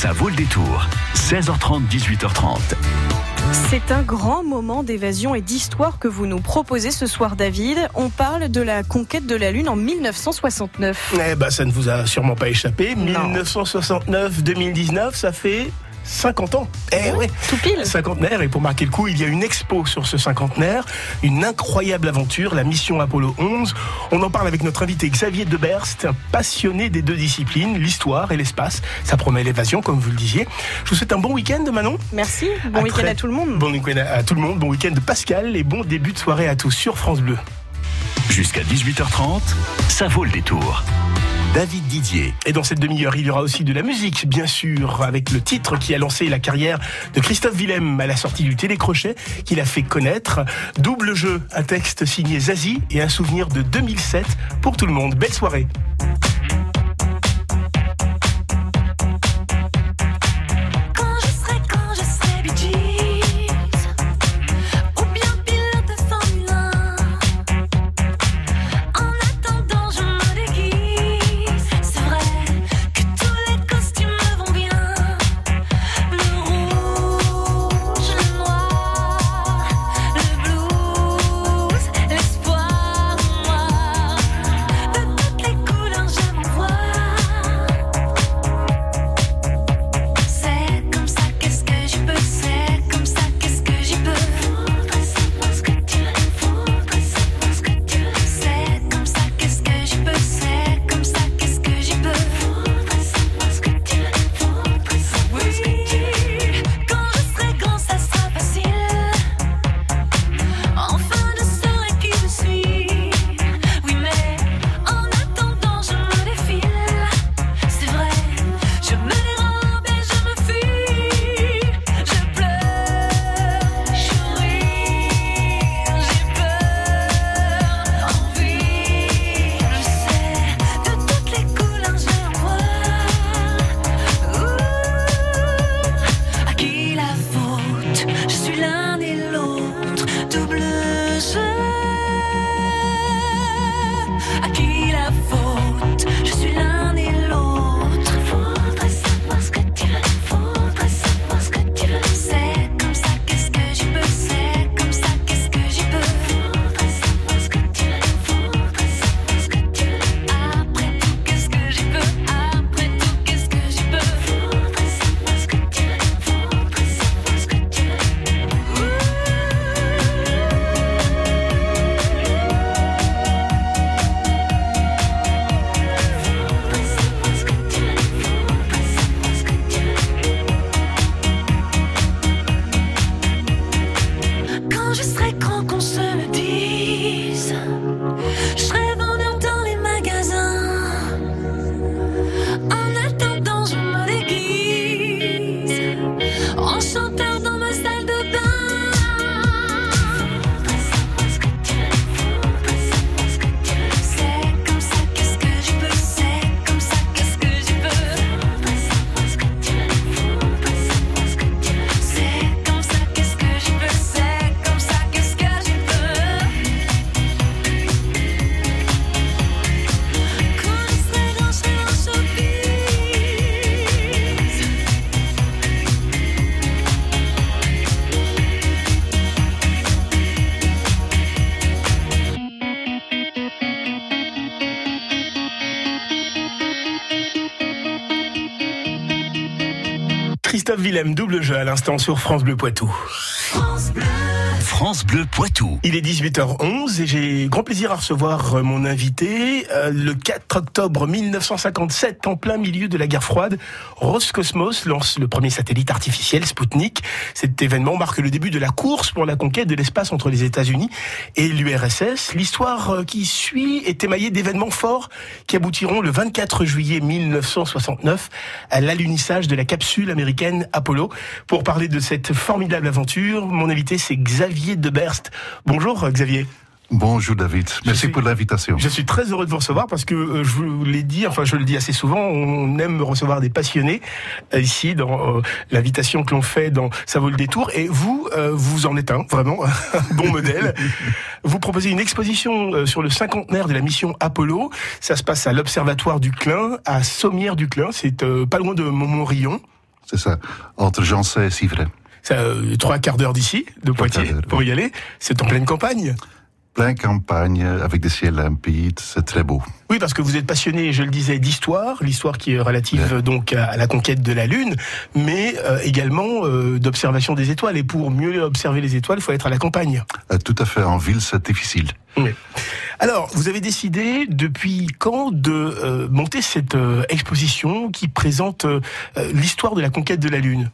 Ça vaut le détour. 16h30, 18h30. C'est un grand moment d'évasion et d'histoire que vous nous proposez ce soir, David. On parle de la conquête de la Lune en 1969. Eh ben, ça ne vous a sûrement pas échappé. 1969-2019, ça fait 50 ans. Eh ouais, tout pile. Cinquantenaire. Et pour marquer le coup, il y a une expo sur ce cinquantenaire, une incroyable aventure, la mission Apollo 11. On en parle avec notre invité Xavier Deberst, un passionné des deux disciplines, l'histoire et l'espace. Ça promet l'évasion, comme vous le disiez. Je vous souhaite un bon week-end, Manon. Merci. Bon week-end à tout le monde. Bon week-end à tout le monde. Bon week-end de Pascal et bon début de soirée à tous sur France Bleu. Jusqu'à 18h30, ça vaut le détour. David Didier. Et dans cette demi-heure, il y aura aussi de la musique, bien sûr, avec le titre qui a lancé la carrière de Christophe Willem à la sortie du télécrochet qu'il a fait connaître. Double jeu, un texte signé Zazie et un souvenir de 2007 pour tout le monde. Belle soirée. Willem, double jeu à l'instant sur France Bleu Poitou. France Bleu. Poitou. Il est 18h11 et j'ai grand plaisir à recevoir euh, mon invité. Euh, le 4 octobre 1957, en plein milieu de la guerre froide, Roscosmos lance le premier satellite artificiel, Sputnik. Cet événement marque le début de la course pour la conquête de l'espace entre les États-Unis et l'URSS. L'histoire euh, qui suit est émaillée d'événements forts qui aboutiront le 24 juillet 1969 à l'alunissage de la capsule américaine Apollo. Pour parler de cette formidable aventure, mon invité c'est Xavier Deberst. Bonjour Xavier. Bonjour David, merci suis- pour l'invitation. Je suis très heureux de vous recevoir parce que euh, je vous l'ai dit, enfin je le dis assez souvent, on aime recevoir des passionnés euh, ici dans euh, l'invitation que l'on fait dans Ça vaut le détour. Et vous, euh, vous en êtes un, vraiment, un bon modèle. Vous proposez une exposition euh, sur le cinquantenaire de la mission Apollo. Ça se passe à l'Observatoire du Clin, à Sommières du Clin, c'est euh, pas loin de Montmorillon. c'est ça. Entre Jancet et Civray. Euh, trois quarts d'heure d'ici, de Poitiers, pour y aller. C'est en pleine campagne. Plein campagne, avec des ciels limpides, c'est très beau. Oui, parce que vous êtes passionné, je le disais, d'histoire, l'histoire qui est relative Ouais. donc à, la conquête de la Lune, mais euh, également euh, d'observation des étoiles. Et pour mieux observer les étoiles, il faut être à la campagne. Euh, Tout à fait, en ville, c'est difficile. Oui. Alors, vous avez décidé depuis quand de monter cette exposition qui présente l'histoire de la conquête de la Lune?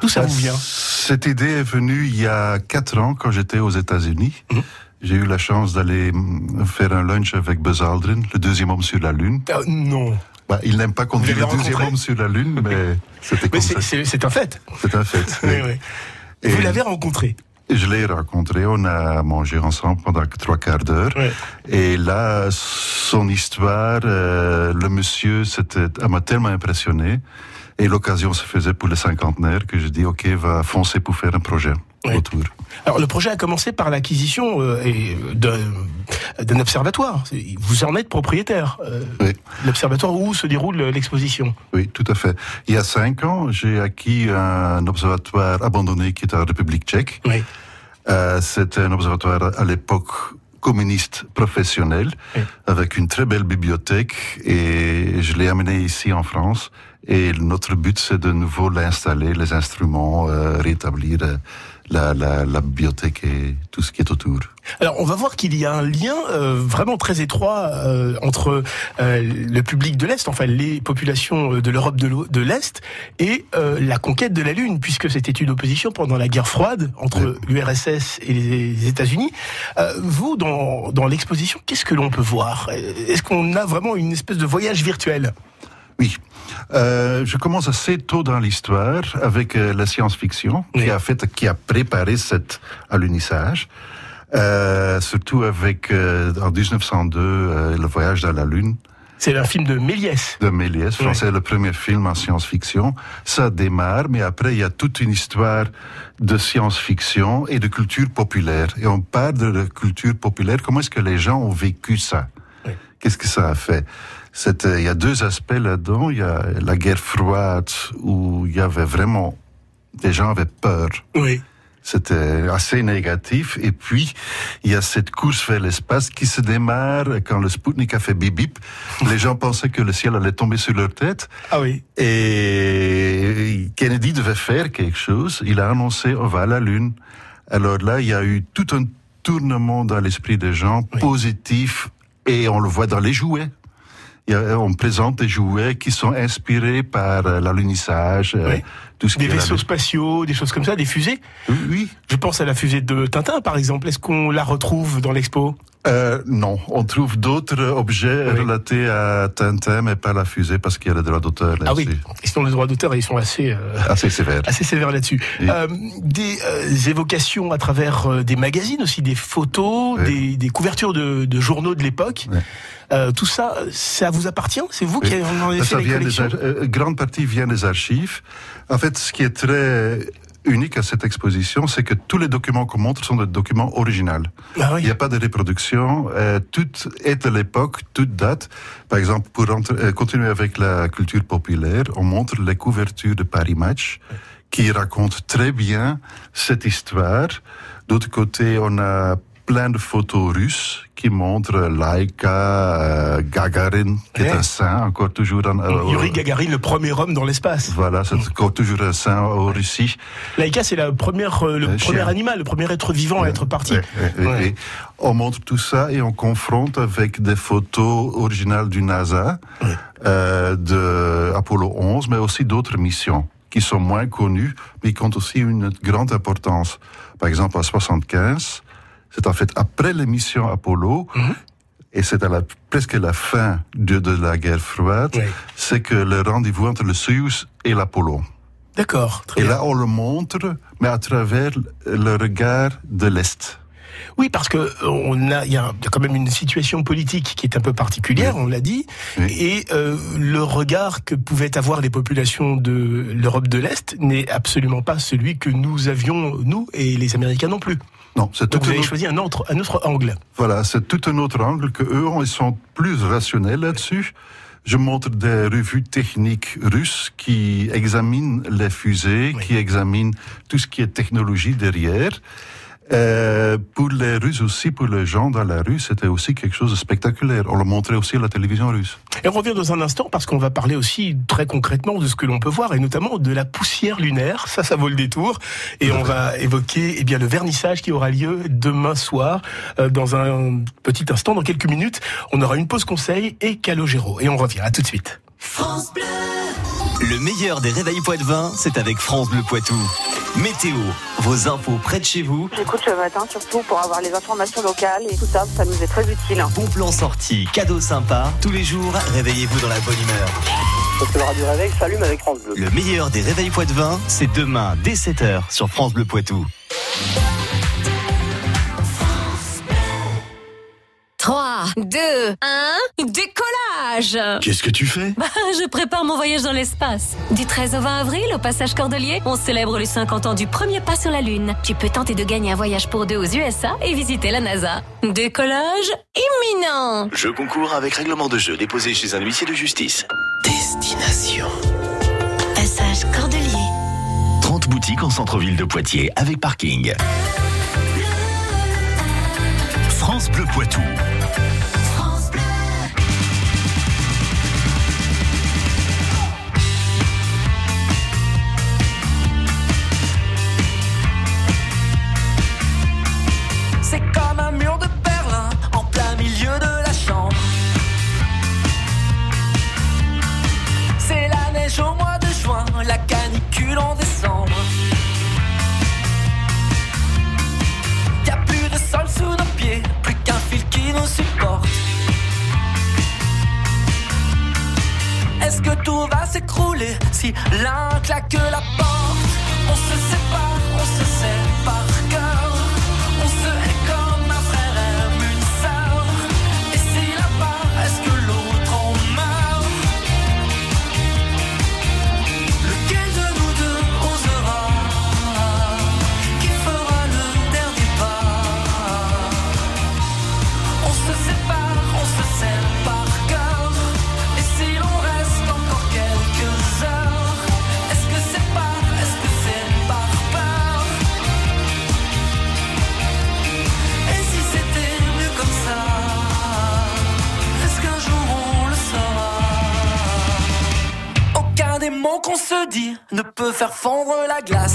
D'où ça Euh, vous vient Cette idée est venue il y a quatre ans, quand j'étais aux États-Unis. Mhm. J'ai eu la chance d'aller mm, faire un lunch avec Buzz Aldrin, le deuxième homme sur la Lune. Ah, Non, Bah, il n'aime pas qu'on dise le deuxième homme sur la Lune, mais c'était comme c'est- ça. c'est c'est un fait. C'est un fait. Oui, oui. Vous l'avez rencontré. Je l'ai rencontré, on a mangé ensemble pendant trois quarts d'heure. Ouais. Et là, son histoire, euh, le monsieur, c'était, m'a tellement impressionné. Et l'occasion se faisait pour le cinquantenaire que je dis, OK, va foncer pour faire un projet Ouais. autour. Alors, le projet a commencé par l'acquisition euh, d'un- observatoire. Vous en êtes propriétaire. euh, Oui. L'observatoire où se déroule l'exposition. Oui, tout à fait. Il y a cinq ans, j'ai acquis un observatoire abandonné qui est en République tchèque. Oui. Euh, C'était un observatoire à l'époque communiste professionnel, Oui. avec une très belle bibliothèque, et je l'ai amené ici en France. Et notre but, c'est de nouveau l'installer, les instruments, euh, rétablir euh, la, la, la bibliothèque et tout ce qui est autour. Alors, on va voir qu'il y a un lien euh, vraiment très étroit entre le public de l'Est, enfin les populations de l'Europe de l'Est, et la conquête de la Lune, puisque c'était une opposition pendant la guerre froide entre l'URSS et les États-Unis. Vous, dans, dans l'exposition, qu'est-ce que l'on peut voir? Est-ce qu'on a vraiment une espèce de voyage virtuel? Oui. Euh, je commence assez tôt dans l'histoire avec euh, la science-fiction Oui. qui a fait, qui a préparé cet alunissage. Euh, surtout avec euh, en 1902 euh, le voyage dans la lune C'est un film de Méliès. de Méliès. Oui. c'est le premier film en science-fiction. Ça démarre, mais après il y a toute une histoire de science-fiction et de culture populaire. Et on parle de la culture populaire. Comment est-ce que les gens ont vécu ça? Oui. Qu'est-ce que ça a fait? Euh, Il y a deux aspects là-dedans. Il y a la guerre froide où il y avait vraiment des gens avaient peur. Oui. C'était assez négatif. Et puis, il y a cette course vers l'espace qui se démarre quand le Sputnik a fait bip bip. Les gens pensaient que le ciel allait tomber sur leur tête. Ah oui. Et Kennedy devait faire quelque chose. Il a annoncé, on va à la Lune. Alors là, il y a eu tout un tournement dans l'esprit des gens, Oui. positif, et on le voit dans les jouets. A- on présente des jouets qui sont inspirés par euh, l'alunissage, euh, Oui. tout ce Des vaisseaux spatiaux, des choses comme ça, des fusées. Oui, Je pense à la fusée de Tintin, par exemple. Est-ce qu'on la retrouve dans l'expo? Euh, non, on trouve d'autres objets Oui. relatés à Tintin, mais pas la fusée parce qu'il y a le droit d'auteur Ah oui, là-dessus. ils sont les droits d'auteur et ils sont assez, euh, Assez sévères là-dessus. Oui. Euh, des euh, évocations à travers euh, des magazines aussi, des photos, Oui. des, des couvertures de, de journaux de l'époque. Euh, tout ça, ça vous appartient? C'est vous qui en avez fait les des collections? ar- euh, grande partie vient des archives. En fait, ce qui est très unique à cette exposition, c'est que tous les documents qu'on montre sont des documents originaux. Ah Il oui. n'y a pas de reproduction. euh, tout est à l'époque, toute date. Par exemple, pour rentrer- euh, continuer avec la culture populaire, on montre les couvertures de Paris Match qui racontent très bien cette histoire. D'autre côté, on a plein de photos russes qui montrent Laika, euh, Gagarin, qui est Ouais. un saint, encore toujours en... euh, Yuri Gagarin, le premier homme dans l'espace. Voilà, c'est encore toujours un saint en Russie. Laika, c'est la première, euh, le Un premier animal, le premier être vivant à être parti. Ouais, ouais, ouais, Ouais. ouais. On montre tout ça et on confronte avec des photos originales du NASA, euh, de Apollo 11, mais aussi d'autres missions qui sont moins connues, mais qui ont aussi une grande importance. Par exemple, en 75, c'est en fait après les missions Apollo, Mhm. et c'est à la, presque la fin de, de la guerre froide, c'est que le rendez-vous entre le Soyuz et l'Apollo. D'accord, Et bien. là, on le montre, mais à travers le regard de l'Est. Oui, parce que euh, on a, il y, a quand même une situation politique qui est un peu particulière, on l'a dit, Oui. et euh, le regard que pouvaient avoir les populations de l'Europe de l'Est n'est absolument pas celui que nous avions nous et les Américains non plus. Non, c'est tout Donc vous avez autre, choisi un autre, un autre angle. voilà, c'est tout un autre angle que eux, ont- ils sont plus rationnels là-dessus. je montre des revues techniques russes qui examinent les fusées, qui examinent tout ce qui est technologie derrière. Euh, pour les Russes aussi, pour les gens dans la rue, c'était aussi quelque chose de spectaculaire. On le montrait aussi à la télévision russe. Et on revient dans un instant parce qu'on va parler aussi très concrètement de ce que l'on peut voir et notamment de la poussière lunaire. Ça, ça vaut le détour. Et on va évoquer eh bien le vernissage qui aura lieu demain soir euh, dans un petit instant, dans quelques minutes. On aura une pause conseil et Calogero. Et on revient. À tout de suite. France Bleu. Le meilleur des réveils Poitvin, c'est avec France Bleu Poitou. Météo, vos infos près de chez vous. J'écoute le matin surtout pour avoir les informations locales et tout ça, ça nous est très utile. Bon plan sorti, cadeau sympa. Tous les jours, réveillez-vous dans la bonne humeur. Parce que le radio réveil s'allume avec France Bleu. Le meilleur des réveils Poitvin, c'est demain dès 7h sur France Bleu Poitou. 2, 1, décollage Qu'est-ce que tu fais? Bah, je prépare mon voyage dans l'espace. Du 13 au 20 avril, au passage Cordelier, on célèbre les 50 ans du premier pas sur la Lune. Tu peux tenter de gagner un voyage pour deux aux USA et visiter la NASA. Décollage imminent Jeu concours avec règlement de jeu déposé chez un huissier de justice. Destination. Passage Cordelier. 30 boutiques en centre-ville de Poitiers avec parking. France Bleu Poitou. Peut faire fondre la glace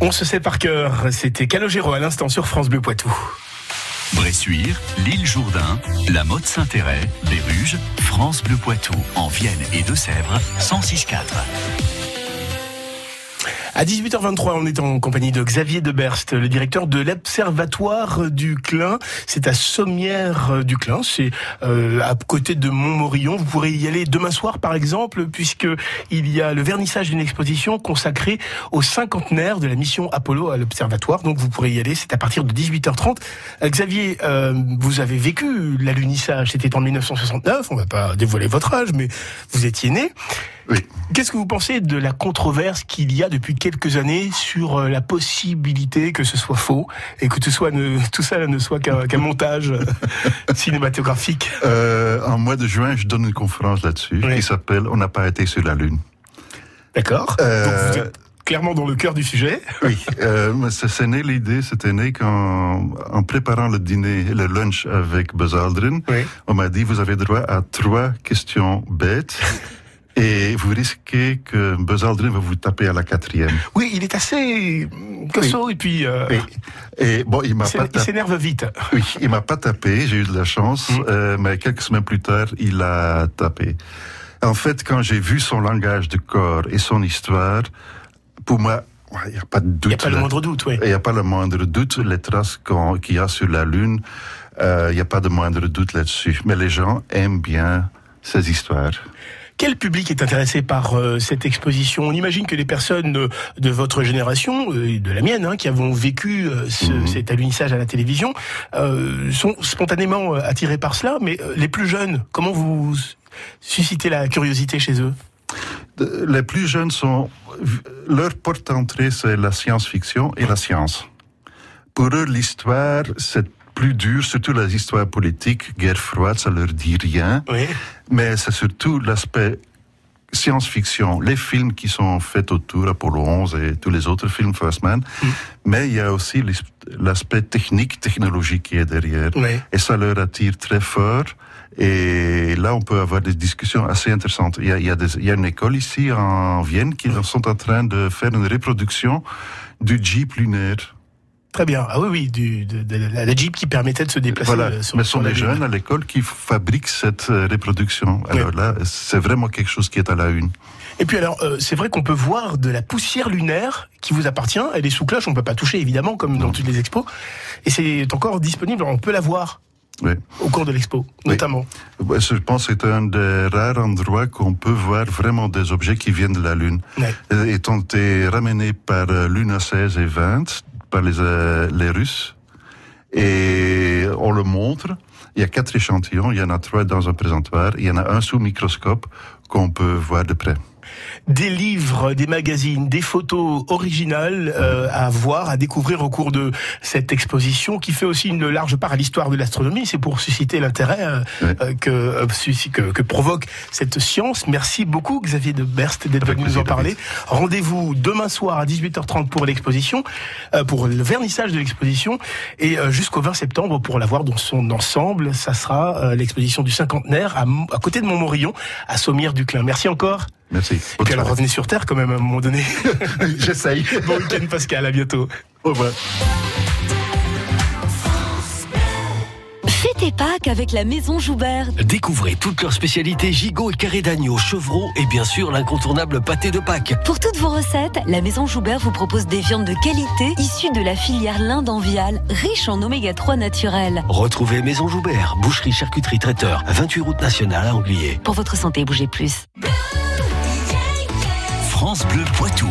On se sait par cœur. C'était Calogero à l'instant sur France Bleu Poitou. Bressuire, l'île Jourdain, la Motte Saint-Héret, Béruges, France Bleu Poitou, en Vienne et Deux-Sèvres, 106.4. À 18h23, on est en compagnie de Xavier Deberst, le directeur de l'Observatoire du Clin. C'est à Sommières du Clin, c'est euh, à côté de Montmorillon. Vous pourrez y aller demain soir, par exemple, puisque il y a le vernissage d'une exposition consacrée au cinquantenaire de la mission Apollo à l'Observatoire. Donc vous pourrez y aller, c'est à partir de 18h30. Euh, Xavier, euh, vous avez vécu l'alunissage, c'était en 1969, on va pas dévoiler votre âge, mais vous étiez né. Oui. Qu'est-ce que vous pensez de la controverse qu'il y a depuis quelques années sur euh, la possibilité que ce soit faux et que tout, soit ne, tout ça ne soit qu'un montage euh, cinématographique Euh, en mois de juin, je donne une conférence là-dessus Oui. qui s'appelle On n'a pas été sur la Lune. D'accord Euh, Donc vous êtes clairement dans le cœur du sujet. Oui, euh, mais c'est né l'idée, c'était né quand, en préparant le dîner, le lunch avec Buzz Aldrin, Oui. on m'a dit vous avez droit à trois questions bêtes. Et vous risquez que Buzz Aldrin va vous taper à la quatrième. Oui, il est assez mm, costaud et puis euh. Et bon, il m'a pas il s'énerve vite. Oui, il m'a pas tapé, j'ai eu de la chance, Mm. euh, mais quelques semaines plus tard, il a tapé. En fait, quand j'ai vu son langage de corps et son histoire, pour moi, il n'y a pas de doute. Il n'y a pas le moindre doute, oui. Il n'y a pas le moindre doute. Les traces qu'il y a sur la Lune, euh, il n'y a pas de moindre doute là-dessus. Mais les gens aiment bien ces histoires. Quel public est intéressé par euh, cette exposition? On imagine que les personnes de votre génération, euh, et de la mienne, hein, qui avons vécu euh, ce- Mhm. cet alunissage à la télévision, euh, sont spontanément attirés par cela. Mais les plus jeunes, comment vous suscitez la curiosité chez eux? Les plus jeunes sont, leur porte-entrée, c'est la science-fiction et la science. Pour eux, l'histoire, c'est plus dur, surtout les histoires politiques, guerre froide, ça leur dit rien. Oui. Mais c'est surtout l'aspect science-fiction, les films qui sont faits autour, Apollo 11 et tous les autres films First Man. Mais il y a aussi l'aspect technique, technologique qui est derrière. Oui. Et ça leur attire très fort. Et là, on peut avoir des discussions assez intéressantes. Il y a, il y a, des- il y a une école ici en Vienne qui sont en train de faire une reproduction du Jeep lunaire. Très bien. Ah oui, oui, du, de, de la, la Jeep qui permettait de se déplacer. Voilà, euh, sur, mais ce sont la les jeunes à l'école qui fabriquent cette euh, reproduction. Oui. Alors là, c'est vraiment quelque chose qui est à la une. Et puis alors, euh, c'est vrai qu'on peut voir de la poussière lunaire qui vous appartient. Elle est sous cloche, on peut pas toucher évidemment, comme dans toutes les expos. Et c'est encore disponible, on peut la voir Oui. au cours de l'expo, Oui. notamment. Je pense que c'est un des rares endroits qu'on peut voir vraiment des objets qui viennent de la Lune. Euh, Étant été ramenés par Luna 16 et 20, par les, euh, les Russes, et on le montre. Il y a quatre échantillons, il y en a trois dans un présentoir, il y en a un sous microscope qu'on peut voir de près. Des livres, des magazines, des photos originales euh, à voir, à découvrir au cours de cette exposition qui fait aussi une large part à l'histoire de l'astronomie. C'est pour susciter l'intérêt euh, Ouais. euh, que, euh, que, que provoque cette science. Merci beaucoup Xavier de Berst d'être venu nous en parler. Rendez-vous demain soir à 18h30 pour l'exposition, euh, pour le vernissage de l'exposition et euh, jusqu'au 20 septembre pour la voir dans son ensemble. Ça sera euh, l'exposition du cinquantenaire à, à côté de Montmorillon, à Sommières-du-Clin. Merci encore. Merci. Et puis alors revenez sur Terre quand même à un moment donné. J'essaye. bon week-end Pascal, à bientôt. Au revoir. Tes Pâques avec la Maison Joubert. Découvrez toutes leurs spécialités gigot et carré d'agneau, chevreau et bien sûr l'incontournable pâté de Pâques. Pour toutes vos recettes, la Maison Joubert vous propose des viandes de qualité issues de la filière linde enviale, riche en oméga 3 naturel. Retrouvez Maison Joubert, boucherie, charcuterie, traiteur, 28 route nationale à Anglier. Pour votre santé, bougez plus. France Bleu Poitou.